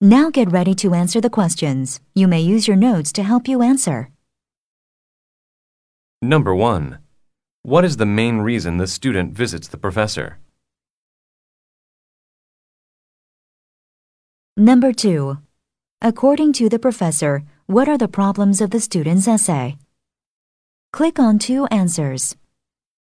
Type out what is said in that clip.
Now get ready to answer the questions. You may use your notes to help you answer. Number 1. What is the main reason the student visits the professor? Number 2. According to the professor, what are the problems of the student's essay? Click on two answers.